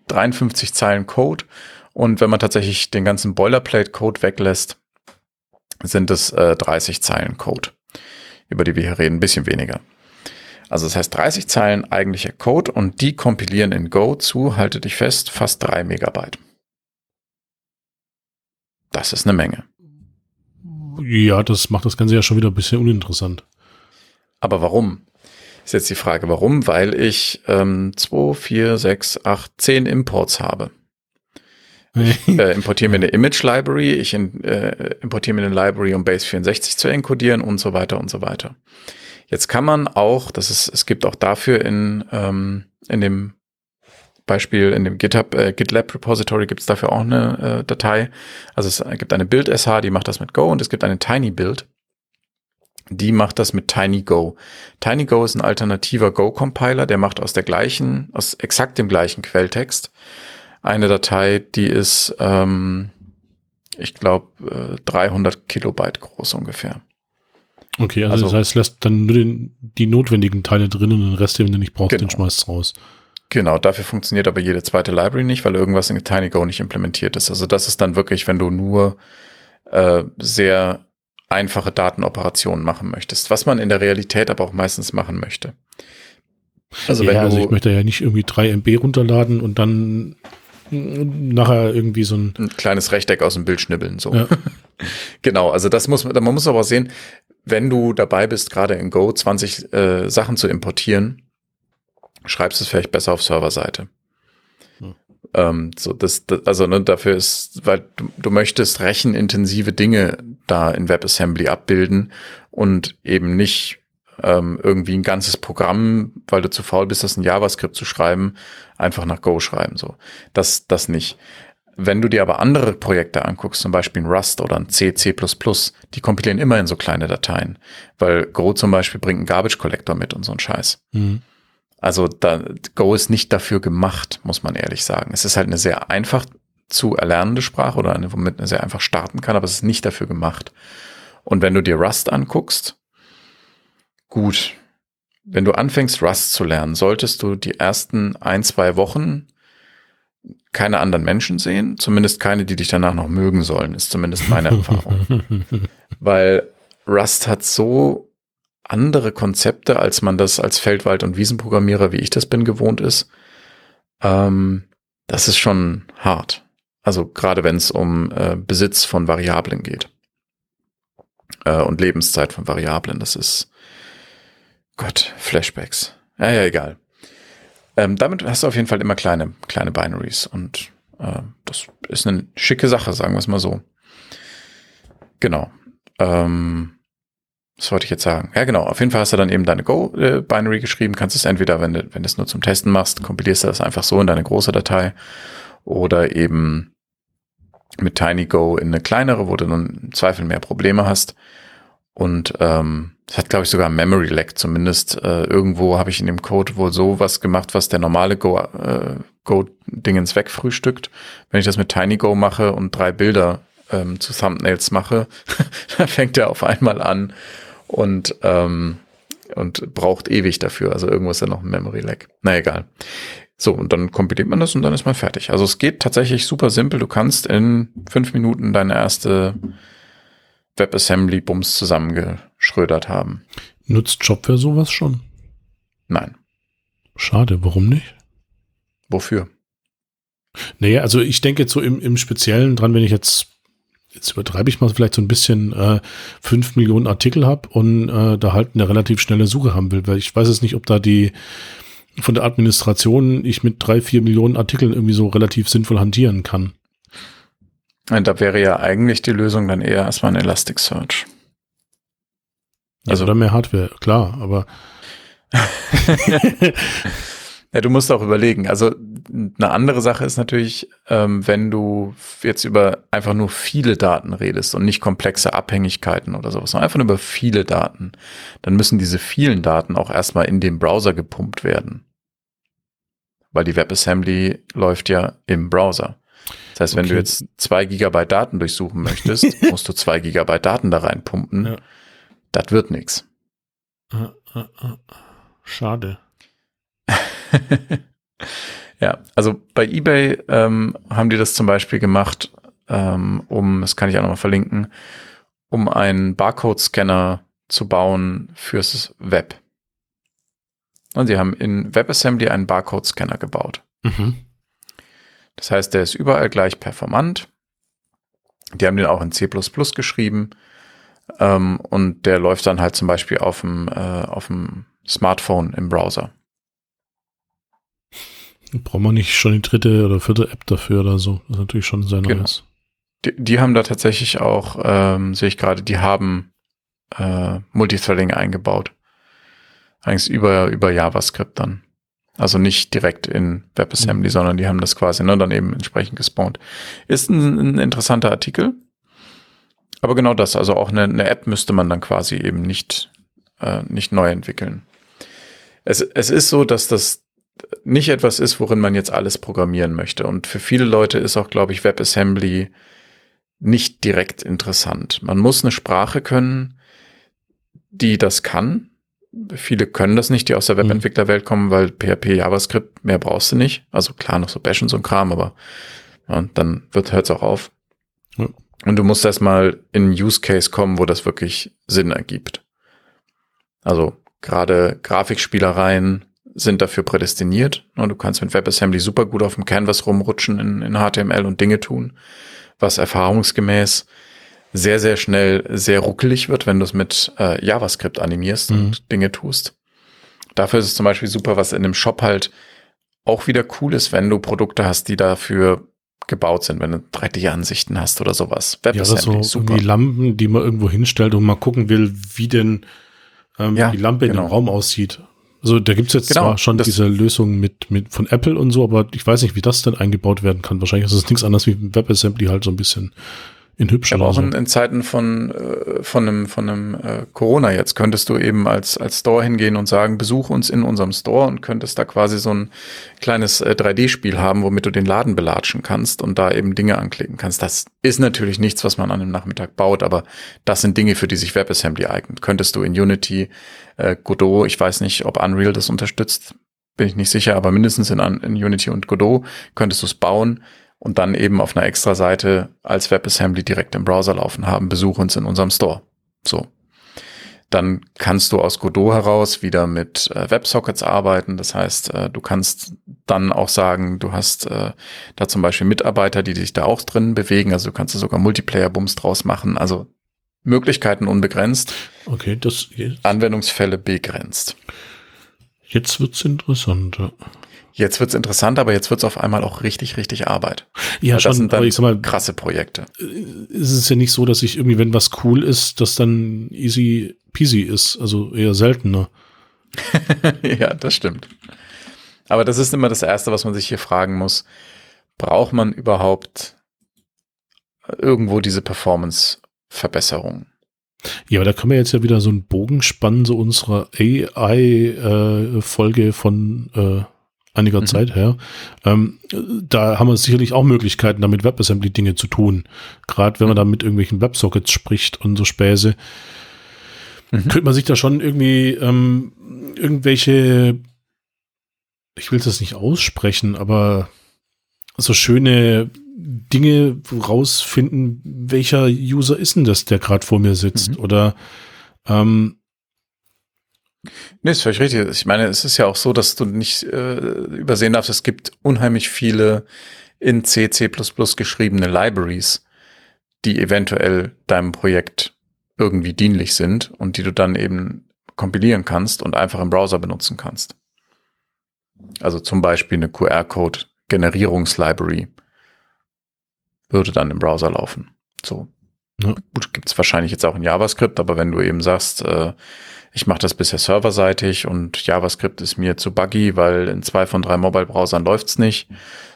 53 Zeilen Code und wenn man tatsächlich den ganzen Boilerplate-Code weglässt, sind es äh, 30 Zeilen Code, über die wir hier reden, ein bisschen weniger. Also das heißt 30 Zeilen eigentlicher Code und die kompilieren in Go zu, halte dich fest, fast drei Megabyte. Das ist eine Menge. Ja, das macht das Ganze ja schon wieder ein bisschen uninteressant. Aber warum? Ist jetzt die Frage, warum? Weil ich ähm, 2, 4, 6, 8, 10 Imports habe. Ich *laughs* äh, importiere mir eine Image Library, ich in, äh, importiere mir eine Library, um Base 64 zu encodieren und so weiter und so weiter. Jetzt kann man auch, das ist, es gibt auch dafür in, ähm, in dem Beispiel in dem GitHub, äh, GitLab Repository gibt es dafür auch eine äh, Datei. Also es gibt eine Build-SH, die macht das mit Go und es gibt eine Tiny Build, die macht das mit TinyGo. TinyGo ist ein alternativer Go-Compiler, der macht aus der gleichen, aus exakt dem gleichen Quelltext eine Datei, die ist, ähm, ich glaube, äh, 300 Kilobyte groß ungefähr. Okay, also, also das heißt, lässt dann nur den, die notwendigen Teile drin und den Rest, den du nicht brauchst, genau. den schmeißt raus. Genau, dafür funktioniert aber jede zweite Library nicht, weil irgendwas in TinyGo nicht implementiert ist. Also das ist dann wirklich, wenn du nur äh, sehr einfache Datenoperationen machen möchtest, was man in der Realität aber auch meistens machen möchte. Also, ja, wenn also ich möchte ja nicht irgendwie 3 MB runterladen und dann nachher irgendwie so ein, ein kleines Rechteck aus dem Bild schnibbeln. So. Ja. *laughs* genau, also das muss man, man muss aber sehen, wenn du dabei bist, gerade in Go 20 äh, Sachen zu importieren, schreibst du es vielleicht besser auf Serverseite. Hm. Ähm, so das, das, also ne, dafür ist, weil du, du möchtest rechenintensive Dinge da in WebAssembly abbilden und eben nicht ähm, irgendwie ein ganzes Programm, weil du zu faul bist, das in JavaScript zu schreiben, einfach nach Go schreiben. So, das, das nicht. Wenn du dir aber andere Projekte anguckst, zum Beispiel ein Rust oder ein C, C++, die kompilieren immer in so kleine Dateien, weil Go zum Beispiel bringt einen Garbage Collector mit und so ein Scheiß. Mhm. Also da, Go ist nicht dafür gemacht, muss man ehrlich sagen. Es ist halt eine sehr einfach zu erlernende Sprache oder eine, womit man sehr einfach starten kann, aber es ist nicht dafür gemacht. Und wenn du dir Rust anguckst, Gut. Wenn du anfängst, Rust zu lernen, solltest du die ersten ein, zwei Wochen keine anderen Menschen sehen, zumindest keine, die dich danach noch mögen sollen, ist zumindest meine *laughs* Erfahrung. Weil Rust hat so andere Konzepte, als man das als Feldwald- und Wiesenprogrammierer, wie ich das bin, gewohnt ist. Ähm, das ist schon hart. Also gerade wenn es um äh, Besitz von Variablen geht äh, und Lebenszeit von Variablen, das ist Gott, Flashbacks. Ja, ja, egal. Ähm, damit hast du auf jeden Fall immer kleine, kleine Binaries und äh, das ist eine schicke Sache, sagen wir es mal so. Genau. Ähm, was wollte ich jetzt sagen? Ja, genau. Auf jeden Fall hast du dann eben deine Go-Binary äh, geschrieben. Kannst es entweder, wenn du, wenn du es nur zum Testen machst, kompilierst du das einfach so in deine große Datei oder eben mit TinyGo in eine kleinere, wo du dann im Zweifel mehr Probleme hast. Und ähm, es hat, glaube ich, sogar Memory Lag zumindest. Äh, irgendwo habe ich in dem Code wohl so was gemacht, was der normale Go, äh, Go-Dingens wegfrühstückt. Wenn ich das mit TinyGo mache und drei Bilder ähm, zu Thumbnails mache, *laughs* dann fängt er auf einmal an und, ähm, und braucht ewig dafür. Also irgendwo ist ja noch ein Memory Lag. Na egal. So, und dann kompiliert man das und dann ist man fertig. Also es geht tatsächlich super simpel. Du kannst in fünf Minuten deine erste WebAssembly-Bums zusammengeschrödert haben. Nutzt Shopware sowas schon? Nein. Schade, warum nicht? Wofür? Naja, also ich denke jetzt so im, im Speziellen dran, wenn ich jetzt, jetzt übertreibe ich mal vielleicht so ein bisschen, äh, fünf Millionen Artikel habe und äh, da halt eine relativ schnelle Suche haben will, weil ich weiß jetzt nicht, ob da die von der Administration ich mit drei, vier Millionen Artikeln irgendwie so relativ sinnvoll hantieren kann. Und da wäre ja eigentlich die Lösung dann eher erstmal ein Elasticsearch. Also oder mehr Hardware, klar, aber *laughs* ja, du musst auch überlegen. Also eine andere Sache ist natürlich, ähm, wenn du jetzt über einfach nur viele Daten redest und nicht komplexe Abhängigkeiten oder sowas, sondern einfach nur über viele Daten, dann müssen diese vielen Daten auch erstmal in den Browser gepumpt werden. Weil die WebAssembly läuft ja im Browser. Das heißt, wenn okay. du jetzt zwei Gigabyte Daten durchsuchen möchtest, *laughs* musst du zwei Gigabyte Daten da reinpumpen. Ja. Das wird nichts. Ah, ah, ah. Schade. *laughs* ja, also bei eBay ähm, haben die das zum Beispiel gemacht, ähm, um, das kann ich auch nochmal verlinken, um einen Barcode-Scanner zu bauen fürs Web. Und sie haben in WebAssembly einen Barcode-Scanner gebaut. Mhm. Das heißt, der ist überall gleich performant. Die haben den auch in C++ geschrieben. Ähm, und der läuft dann halt zum Beispiel auf dem, äh, auf dem Smartphone im Browser. *laughs* Braucht man nicht schon die dritte oder vierte App dafür oder so? Das ist natürlich schon sehr genau. nice. Die, die, haben da tatsächlich auch, ähm, sehe ich gerade, die haben äh, Multithreading eingebaut. Eigentlich über, über JavaScript dann. Also nicht direkt in WebAssembly, mhm. sondern die haben das quasi ne, dann eben entsprechend gespawnt. Ist ein, ein, interessanter Artikel. Aber genau das, also auch eine, eine App müsste man dann quasi eben nicht, äh, nicht neu entwickeln. Es, es ist so, dass das nicht etwas ist, worin man jetzt alles programmieren möchte. Und für viele Leute ist auch, glaube ich, WebAssembly nicht direkt interessant. Man muss eine Sprache können, die das kann, viele können das nicht, die aus der mhm. Webentwicklerwelt kommen, weil PHP, JavaScript, mehr brauchst du nicht. Also klar, noch so Bash und so ein Kram, aber ja, dann wird hört's auch auf. Ja. Und du musst erstmal in Use Case kommen, wo das wirklich Sinn ergibt. Also gerade Grafikspielereien sind dafür prädestiniert. Und du kannst mit WebAssembly super gut auf dem Canvas rumrutschen in, in HTML und Dinge tun, was erfahrungsgemäß sehr, sehr schnell sehr ruckelig wird, wenn du es mit äh, JavaScript animierst mhm. und Dinge tust. Dafür ist es zum Beispiel super, was in dem Shop halt auch wieder cool ist, wenn du Produkte hast, die dafür gebaut sind, wenn du 3D-Ansichten hast oder sowas. WebAssembly, ja, so super. die Lampen, die man irgendwo hinstellt und mal gucken will, wie denn ähm, ja, die Lampe genau. in dem genau. Raum aussieht. Also da gibt's jetzt genau, zwar schon diese Lösung mit, mit von Apple und so, aber ich weiß nicht, wie das denn eingebaut werden kann. Wahrscheinlich ist es nichts anderes wie WebAssembly halt so ein bisschen in hübsch. Aber auch in, in, Zeiten von, äh, von einem, von einem äh, Corona jetzt könntest du eben als, als Store hingehen und sagen, besuch uns in unserem Store und könntest da quasi so ein kleines äh, 3D-Spiel haben, womit du den Laden belatschen kannst und da eben Dinge anklicken kannst. Das ist natürlich nichts, was man an einem Nachmittag baut, aber das sind Dinge, für die sich WebAssembly eignet. Könntest du in Unity, äh, Godot, ich weiß nicht, ob Unreal das unterstützt, bin ich nicht sicher, aber mindestens in, in Unity und Godot könntest du es bauen und dann eben auf einer extra Seite als WebAssembly direkt im Browser laufen haben, besuch uns in unserem Store. So. Dann kannst du aus Godot heraus wieder mit äh, WebSockets arbeiten. Das heißt, äh, du kannst dann auch sagen, du hast äh, da zum Beispiel Mitarbeiter, die sich da auch drin bewegen. Also du kannst da sogar Multiplayer-Bums draus machen. Also Möglichkeiten unbegrenzt. Okay, das jetzt. Anwendungsfälle begrenzt. Jetzt wird's interessanter. Jetzt wird's interessant, aber jetzt wird's auf einmal auch richtig, richtig Arbeit. Ja, Weil schon, das sind dann ich sag mal, krasse Projekte. Es ist ja nicht so, dass ich irgendwie, wenn was cool ist, das dann easy peasy ist, also eher seltener. *laughs* ja, das stimmt. Aber das ist immer das Erste, was man sich hier fragen muss. Braucht man überhaupt irgendwo diese Performance-Verbesserung? Ja, aber da können wir jetzt ja wieder so einen Bogen spannen, so unserer AI-Folge äh, von äh, einiger mhm. Zeit her. Ähm, da haben wir sicherlich auch Möglichkeiten, damit WebAssembly-Dinge zu tun. Gerade wenn man da mit irgendwelchen Websockets spricht und so Späße. Mhm. Könnte man sich da schon irgendwie ähm, irgendwelche, ich will das nicht aussprechen, aber so schöne Dinge rausfinden, welcher User ist denn das, der gerade vor mir sitzt? Mhm. Oder ähm, Nee, ist völlig richtig. Ich meine, es ist ja auch so, dass du nicht äh, übersehen darfst, es gibt unheimlich viele in C, C++ geschriebene Libraries, die eventuell deinem Projekt irgendwie dienlich sind und die du dann eben kompilieren kannst und einfach im Browser benutzen kannst. Also zum Beispiel eine QR-Code-Generierungslibrary würde dann im Browser laufen. So. Ja. Gut, gibt's wahrscheinlich jetzt auch in JavaScript, aber wenn du eben sagst, äh, ich mache das bisher serverseitig und JavaScript ist mir zu buggy, weil in zwei von drei Mobile-Browsern läuft's nicht.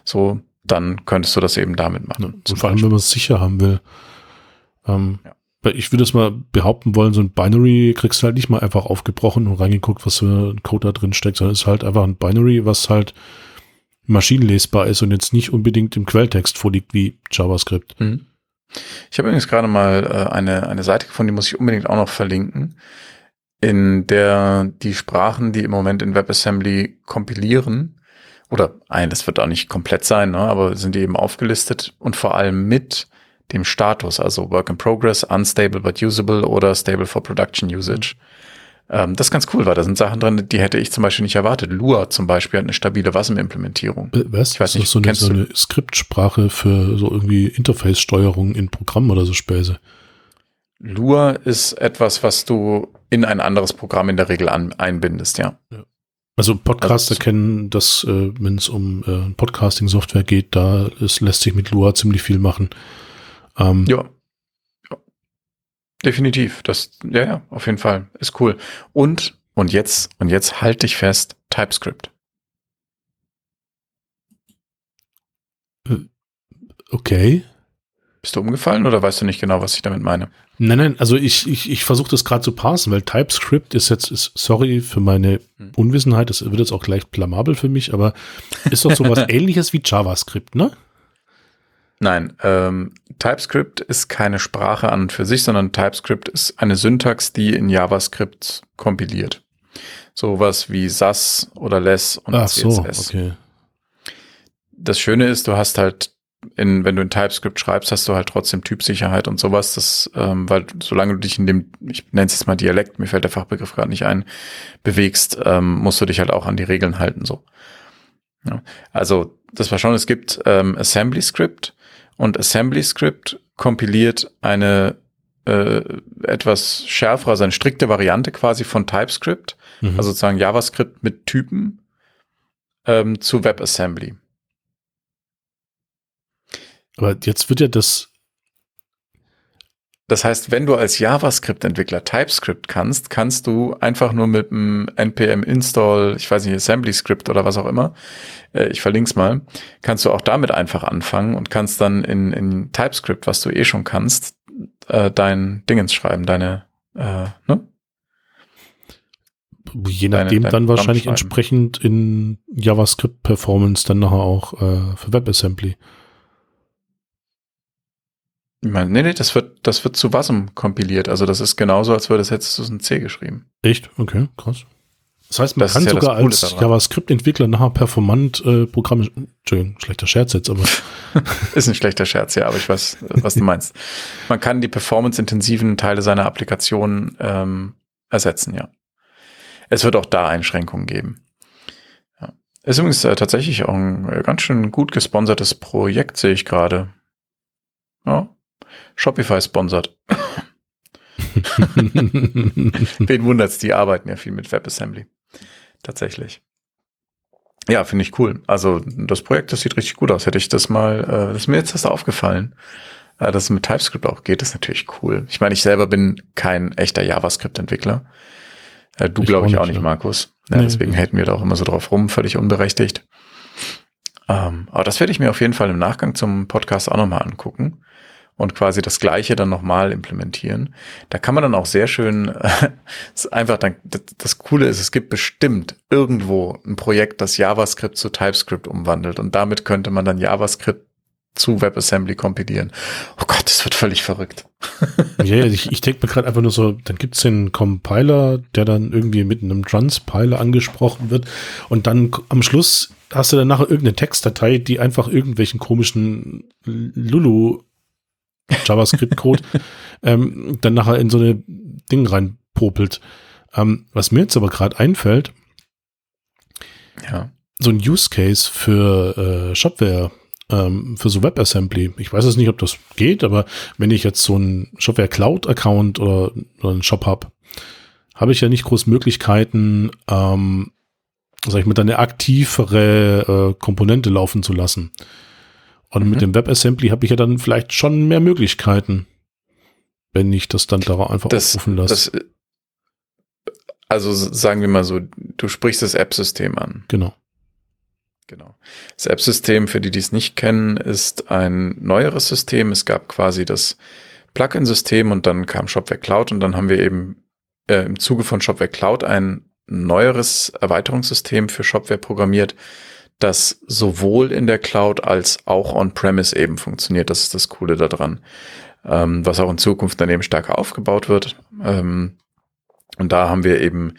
So, dann könntest du das eben damit machen. Und vor allem, wenn man es sicher haben will. Ähm, ja. Ich würde es mal behaupten wollen, so ein Binary kriegst du halt nicht mal einfach aufgebrochen und reingeguckt, was für ein Code da drin steckt, sondern es ist halt einfach ein Binary, was halt maschinenlesbar ist und jetzt nicht unbedingt im Quelltext vorliegt wie JavaScript. Mhm. Ich habe übrigens gerade mal äh, eine, eine Seite gefunden, die muss ich unbedingt auch noch verlinken in der die Sprachen, die im Moment in WebAssembly kompilieren, oder ein, das wird auch nicht komplett sein, ne, aber sind die eben aufgelistet und vor allem mit dem Status, also Work in Progress, Unstable but Usable oder Stable for Production Usage. Mhm. Ähm, das ist ganz cool, weil da sind Sachen drin, die hätte ich zum Beispiel nicht erwartet. Lua zum Beispiel hat eine stabile WASM-Implementierung. Äh, was? Ich weiß nicht, so eine, so eine Skriptsprache für so irgendwie Interface-Steuerung in Programmen oder so Späße. Lua ist etwas, was du in ein anderes Programm in der Regel an, einbindest, ja. ja. Also Podcaster also, kennen das, äh, wenn es um äh, Podcasting-Software geht, da es lässt sich mit Lua ziemlich viel machen. Ähm, ja. ja. Definitiv. Das, ja, ja, auf jeden Fall. Ist cool. Und, und jetzt, und jetzt halte ich fest, TypeScript. Äh, okay. Bist du umgefallen oder weißt du nicht genau, was ich damit meine? Nein, nein, also ich, ich, ich versuche das gerade zu parsen, weil TypeScript ist jetzt, ist, sorry für meine. Unwissenheit, das wird jetzt auch gleich blamabel für mich, aber ist doch sowas *laughs* ähnliches wie JavaScript, ne? Nein, ähm, TypeScript ist keine Sprache an und für sich, sondern TypeScript ist eine Syntax, die in JavaScript kompiliert. Sowas wie SAS oder LESS und Ach CSS. So, okay. Das Schöne ist, du hast halt in, wenn du in TypeScript schreibst, hast du halt trotzdem Typsicherheit und sowas. Das, ähm, weil solange du dich in dem, ich nenne es jetzt mal Dialekt, mir fällt der Fachbegriff gerade nicht ein, bewegst, ähm, musst du dich halt auch an die Regeln halten. So. Ja. Also das war schon, es gibt ähm, Assembly Script und Assembly Script kompiliert eine äh, etwas schärfere, also eine strikte Variante quasi von TypeScript, mhm. also sozusagen JavaScript mit Typen ähm, zu WebAssembly. Aber jetzt wird ja das. Das heißt, wenn du als JavaScript-Entwickler TypeScript kannst, kannst du einfach nur mit einem npm install, ich weiß nicht, Assembly Script oder was auch immer, äh, ich verlinke es mal, kannst du auch damit einfach anfangen und kannst dann in, in TypeScript, was du eh schon kannst, äh, dein Dingens schreiben, deine, äh, ne? Je nachdem deine, dann wahrscheinlich entsprechend in JavaScript Performance dann nachher auch äh, für WebAssembly. Ich meine, nee, nee, das wird, das wird zu WASM kompiliert. Also das ist genauso, als würde es hättest du es in C geschrieben. Echt? Okay, krass. Das heißt, man das kann ja sogar als JavaScript-Entwickler nachher performant äh, Programme, Entschuldigung, schlechter Scherz jetzt, aber. *laughs* ist ein schlechter Scherz, ja, aber ich weiß, was du *laughs* meinst. Man kann die performance-intensiven Teile seiner Applikation ähm, ersetzen, ja. Es wird auch da Einschränkungen geben. Ja. Ist übrigens äh, tatsächlich auch ein äh, ganz schön gut gesponsertes Projekt, sehe ich gerade. Ja, Shopify sponsert. *laughs* Wen wundert's, die arbeiten ja viel mit WebAssembly. Tatsächlich. Ja, finde ich cool. Also das Projekt, das sieht richtig gut aus. Hätte ich das mal, äh, das ist mir jetzt erst aufgefallen, äh, dass es mit TypeScript auch geht, ist natürlich cool. Ich meine, ich selber bin kein echter JavaScript-Entwickler. Äh, du glaube ich auch nicht, ja. Markus. Ja, nee, deswegen nee. hätten wir da auch immer so drauf rum, völlig unberechtigt. Ähm, aber das werde ich mir auf jeden Fall im Nachgang zum Podcast auch nochmal angucken und quasi das Gleiche dann nochmal implementieren. Da kann man dann auch sehr schön, *laughs* einfach dann, das, das, Coole ist, es gibt bestimmt irgendwo ein Projekt, das JavaScript zu TypeScript umwandelt und damit könnte man dann JavaScript zu WebAssembly kompilieren. Oh Gott, das wird völlig verrückt. *laughs* ja, ja, ich, ich denke mir gerade einfach nur so, dann gibt's den Compiler, der dann irgendwie mit einem Transpiler angesprochen wird und dann am Schluss hast du dann nachher irgendeine Textdatei, die einfach irgendwelchen komischen Lulu JavaScript-Code, *laughs* ähm, dann nachher in so eine Ding reinpopelt. Ähm, was mir jetzt aber gerade einfällt, ja. so ein Use Case für äh, Shopware, ähm, für so WebAssembly. Ich weiß es nicht, ob das geht, aber wenn ich jetzt so einen Shopware Cloud Account oder, oder einen Shop habe, habe ich ja nicht groß Möglichkeiten, ähm, sag ich mal, eine aktivere äh, Komponente laufen zu lassen. Und mhm. mit dem WebAssembly habe ich ja dann vielleicht schon mehr Möglichkeiten, wenn ich das dann darauf einfach das, aufrufen lasse. Das, also sagen wir mal so, du sprichst das App-System an. Genau. Genau. Das App-System, für die, die es nicht kennen, ist ein neueres System. Es gab quasi das Plugin-System und dann kam Shopware Cloud und dann haben wir eben äh, im Zuge von Shopware Cloud ein neueres Erweiterungssystem für Shopware programmiert, das sowohl in der Cloud als auch on-premise eben funktioniert. Das ist das Coole daran. Ähm, was auch in Zukunft dann eben stärker aufgebaut wird. Ähm, und da haben wir eben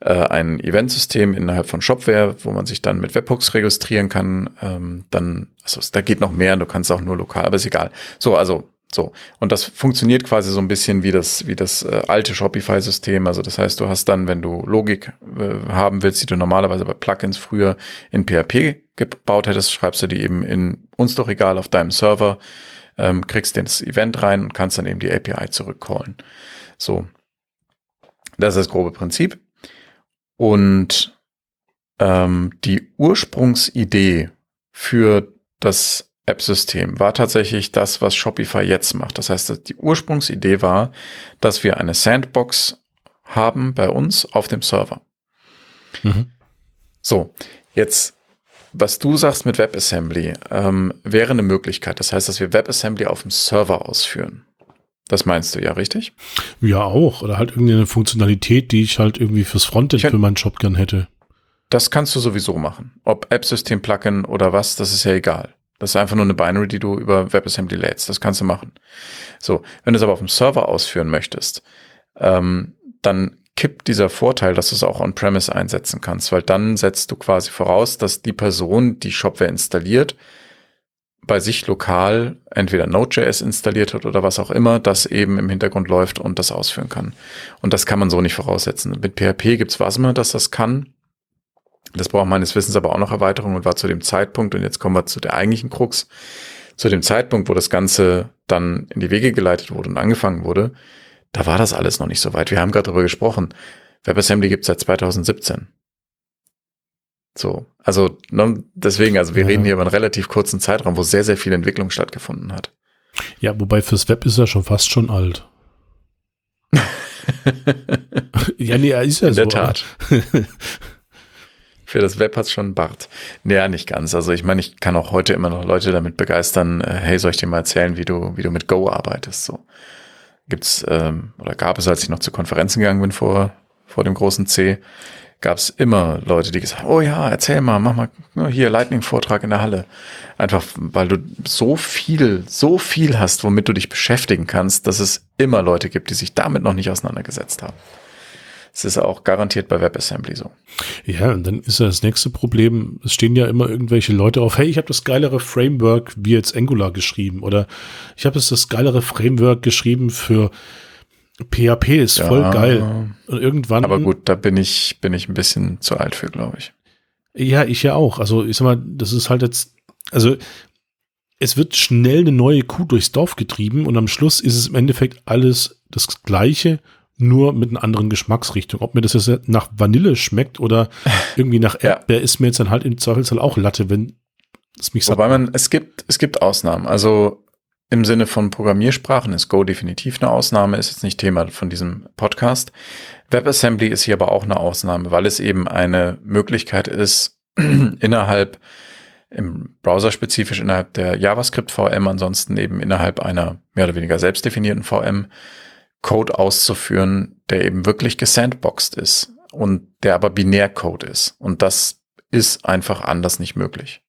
äh, ein Eventsystem innerhalb von Shopware, wo man sich dann mit Webhooks registrieren kann. Ähm, dann, also da geht noch mehr, du kannst auch nur lokal, aber ist egal. So, also so. Und das funktioniert quasi so ein bisschen wie das, wie das äh, alte Shopify-System. Also das heißt, du hast dann, wenn du Logik äh, haben willst, die du normalerweise bei Plugins früher in PHP gebaut hättest, schreibst du die eben in uns doch egal auf deinem Server, ähm, kriegst das Event rein und kannst dann eben die API zurückcallen. So. Das ist das grobe Prinzip. Und ähm, die Ursprungsidee für das App-System war tatsächlich das, was Shopify jetzt macht. Das heißt, die Ursprungsidee war, dass wir eine Sandbox haben bei uns auf dem Server. Mhm. So, jetzt, was du sagst mit WebAssembly, ähm, wäre eine Möglichkeit. Das heißt, dass wir WebAssembly auf dem Server ausführen. Das meinst du ja, richtig? Ja, auch. Oder halt irgendeine Funktionalität, die ich halt irgendwie fürs Frontend für meinen Shop gern hätte. Das kannst du sowieso machen. Ob App-System-Plugin oder was, das ist ja egal. Das ist einfach nur eine Binary, die du über WebAssembly lädst. Das kannst du machen. So, wenn du es aber auf dem Server ausführen möchtest, ähm, dann kippt dieser Vorteil, dass du es auch on-premise einsetzen kannst, weil dann setzt du quasi voraus, dass die Person, die Shopware installiert, bei sich lokal entweder Node.js installiert hat oder was auch immer, das eben im Hintergrund läuft und das ausführen kann. Und das kann man so nicht voraussetzen. Mit PHP gibt's Wasmer, dass das kann. Das braucht meines Wissens aber auch noch Erweiterung und war zu dem Zeitpunkt, und jetzt kommen wir zu der eigentlichen Krux, zu dem Zeitpunkt, wo das Ganze dann in die Wege geleitet wurde und angefangen wurde, da war das alles noch nicht so weit. Wir haben gerade darüber gesprochen. WebAssembly gibt es seit 2017. So, also ne, deswegen, also wir ja. reden hier über einen relativ kurzen Zeitraum, wo sehr, sehr viel Entwicklung stattgefunden hat. Ja, wobei fürs Web ist er schon fast schon alt. *laughs* ja, nee, er ist ja In so. In der Tat. Für das Web hat's schon Bart. Naja, nicht ganz. Also ich meine, ich kann auch heute immer noch Leute damit begeistern, äh, hey, soll ich dir mal erzählen, wie du, wie du mit Go arbeitest? So gibt's ähm, oder gab es, als ich noch zu Konferenzen gegangen bin vor, vor dem großen C, gab es immer Leute, die gesagt haben, oh ja, erzähl mal, mach mal ne, hier Lightning-Vortrag in der Halle. Einfach, weil du so viel, so viel hast, womit du dich beschäftigen kannst, dass es immer Leute gibt, die sich damit noch nicht auseinandergesetzt haben. Es ist auch garantiert bei WebAssembly so. Ja, und dann ist ja das nächste Problem, es stehen ja immer irgendwelche Leute auf, hey, ich habe das geilere Framework wie jetzt Angular geschrieben oder ich habe jetzt das geilere Framework geschrieben für PHP, ist ja, voll geil. Und irgendwann. Aber gut, da bin ich, bin ich ein bisschen zu alt für, glaube ich. Ja, ich ja auch. Also ich sag mal, das ist halt jetzt, also es wird schnell eine neue Kuh durchs Dorf getrieben und am Schluss ist es im Endeffekt alles das Gleiche, nur mit einer anderen Geschmacksrichtung. Ob mir das jetzt nach Vanille schmeckt oder irgendwie nach *laughs* Erdbeer, ja. ist mir jetzt dann halt im Zweifelsfall auch Latte, wenn es mich sagt. Wobei man, es gibt, es gibt Ausnahmen. Also im Sinne von Programmiersprachen ist Go definitiv eine Ausnahme, ist jetzt nicht Thema von diesem Podcast. WebAssembly ist hier aber auch eine Ausnahme, weil es eben eine Möglichkeit ist, *clears throat* innerhalb im Browser spezifisch innerhalb der JavaScript VM, ansonsten eben innerhalb einer mehr oder weniger selbstdefinierten VM Code auszuführen, der eben wirklich gesandboxed ist und der aber Binärcode ist. Und das ist einfach anders nicht möglich.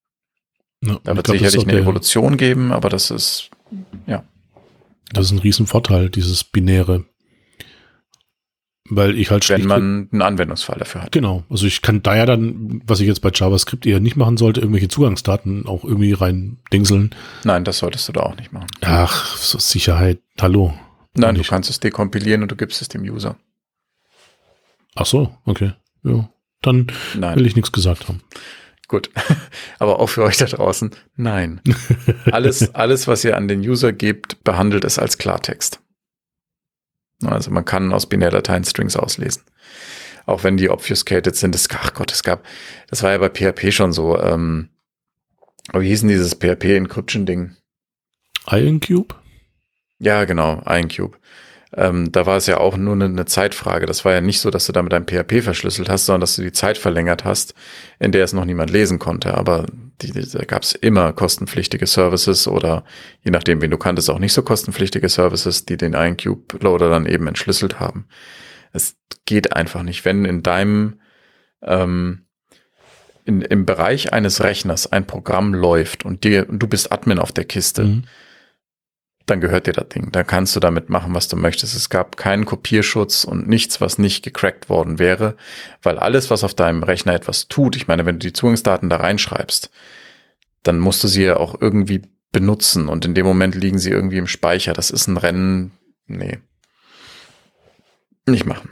Ja, da wird glaub, sicherlich eine Evolution geben, aber das ist, ja. Das ist ein Riesenvorteil, dieses Binäre. Weil ich halt Wenn man einen Anwendungsfall dafür hat. Genau. Also ich kann da ja dann, was ich jetzt bei JavaScript eher nicht machen sollte, irgendwelche Zugangsdaten auch irgendwie rein dingseln. Nein, das solltest du da auch nicht machen. Ach, so Sicherheit. Hallo. Nein, du kannst es dekompilieren und du gibst es dem User. Ach so, okay. Ja. Dann nein. will ich nichts gesagt haben. Gut. *laughs* Aber auch für euch da draußen, nein. *laughs* alles, alles, was ihr an den User gebt, behandelt es als Klartext. Also man kann aus Binärdateien Strings auslesen. Auch wenn die obfuscated sind. Es, ach Gott, es gab, das war ja bei PHP schon so, ähm, wie hieß denn dieses PHP-Encryption-Ding? IronCube? Ja, genau, IronCube. Ähm, da war es ja auch nur eine, eine, Zeitfrage. Das war ja nicht so, dass du damit dein PHP verschlüsselt hast, sondern dass du die Zeit verlängert hast, in der es noch niemand lesen konnte. Aber die, die, da gab es immer kostenpflichtige Services oder je nachdem, wen du kanntest, auch nicht so kostenpflichtige Services, die den IronCube-Loader dann eben entschlüsselt haben. Es geht einfach nicht. Wenn in deinem ähm, in, im Bereich eines Rechners ein Programm läuft und dir und du bist Admin auf der Kiste, mhm dann gehört dir das Ding. Dann kannst du damit machen, was du möchtest. Es gab keinen Kopierschutz und nichts, was nicht gecrackt worden wäre, weil alles, was auf deinem Rechner etwas tut, ich meine, wenn du die Zugangsdaten da reinschreibst, dann musst du sie ja auch irgendwie benutzen und in dem Moment liegen sie irgendwie im Speicher. Das ist ein Rennen, nee. Nicht machen.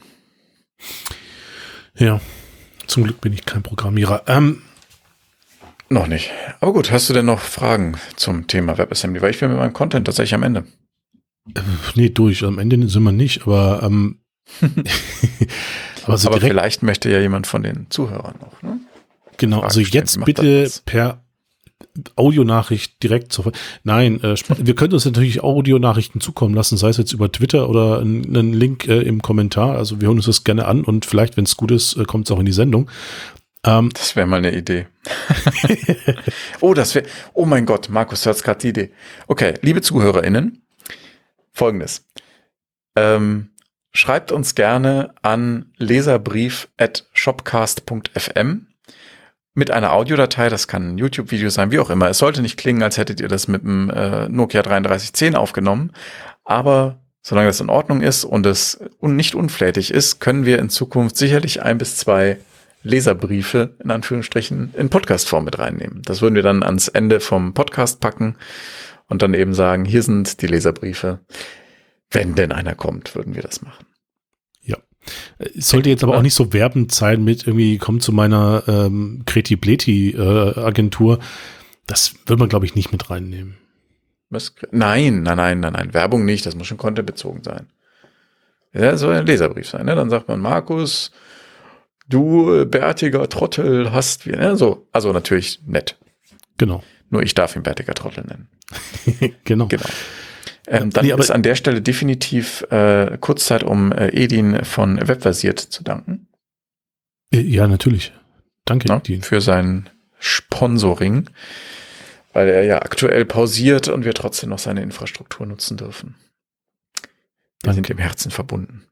Ja, zum Glück bin ich kein Programmierer. Ähm, noch nicht. Aber gut, hast du denn noch Fragen zum Thema WebAssembly? Weil ich bin mit meinem Content tatsächlich am Ende. Äh, nee, durch. Am Ende sind wir nicht, aber, ähm, *laughs* aber, so aber vielleicht möchte ja jemand von den Zuhörern noch. Ne? Genau, also jetzt bitte per Audionachricht direkt zur. Nein, äh, *laughs* wir können uns natürlich Audionachrichten zukommen lassen, sei es jetzt über Twitter oder einen Link äh, im Kommentar. Also wir hören uns das gerne an und vielleicht, wenn es gut ist, äh, kommt es auch in die Sendung. Ähm, das wäre mal eine Idee. *laughs* oh, das wäre. Oh mein Gott, Markus, hast gerade die Idee. Okay, liebe ZuhörerInnen, folgendes. Ähm, schreibt uns gerne an leserbrief at shopcast.fm mit einer Audiodatei, das kann ein YouTube-Video sein, wie auch immer. Es sollte nicht klingen, als hättet ihr das mit dem äh, Nokia 3310 aufgenommen, aber solange das in Ordnung ist und es nicht unflätig ist, können wir in Zukunft sicherlich ein bis zwei Leserbriefe in Anführungsstrichen in Podcastform mit reinnehmen. Das würden wir dann ans Ende vom Podcast packen und dann eben sagen, hier sind die Leserbriefe. Wenn denn einer kommt, würden wir das machen. Ja. Es sollte jetzt aber auch nicht so werbend sein mit irgendwie, komm zu meiner ähm, Kreti-Bleti äh, Agentur. Das will man, glaube ich, nicht mit reinnehmen. Was? Nein, nein, nein, nein, nein. Werbung nicht, das muss schon contentbezogen sein. Ja, soll ein Leserbrief sein, ne? Dann sagt man, Markus, du äh, bärtiger Trottel hast wir, ne? So, also natürlich nett. Genau. Nur ich darf ihn bärtiger Trottel nennen. *laughs* genau. Genau. Ähm, dann nee, ist an der Stelle definitiv äh, Kurzzeit, um äh, Edin von Webversiert zu danken. Äh, ja, natürlich. Danke, ja, Edin. Für sein Sponsoring, weil er ja aktuell pausiert und wir trotzdem noch seine Infrastruktur nutzen dürfen. Wir Danke. sind im Herzen verbunden.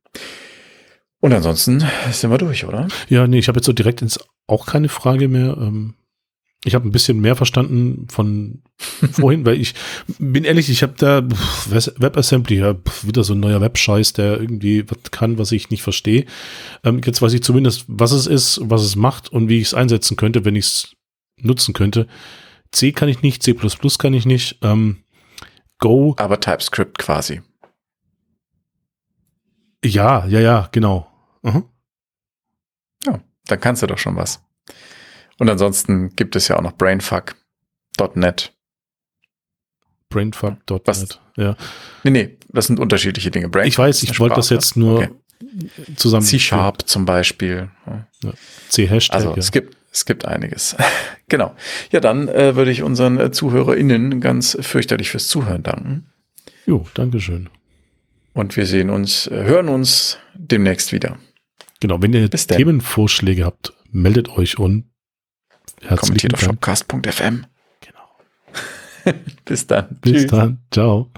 Und ansonsten sind wir durch, oder? Ja, nee, ich habe jetzt so direkt ins auch keine Frage mehr. Ähm, ich habe ein bisschen mehr verstanden von *laughs* vorhin, weil ich bin ehrlich, ich habe da WebAssembly, ja, wieder so ein neuer Webscheiß, der irgendwie was kann, was ich nicht verstehe. Ähm, jetzt weiß ich zumindest, was es ist, was es macht und wie ich es einsetzen könnte, wenn ich es nutzen könnte. C kann ich nicht, C++ kann ich nicht. Ähm, Go. Aber TypeScript quasi. Ja, ja, ja, genau. Mhm. Ja, dann kannst du doch schon was. Und ansonsten gibt es ja auch noch Brainfuck.net. Brainfuck.net, ja. Nee, nee, das sind unterschiedliche Dinge. Brainfuck ich weiß, ich wollte das jetzt nur okay. zusammen. C-Sharp zum Beispiel. Ja. C-Hashtag. Also ja. es gibt, es gibt einiges. *laughs* genau. Ja, dann äh, würde ich unseren äh, ZuhörerInnen ganz fürchterlich fürs Zuhören danken. Jo, Dankeschön. Und wir sehen uns, äh, hören uns demnächst wieder. Genau, wenn ihr Themenvorschläge habt, meldet euch und Kommentiert auf shopcast.fm. Genau. *laughs* Bis dann. Bis Tschüss. dann. Ciao.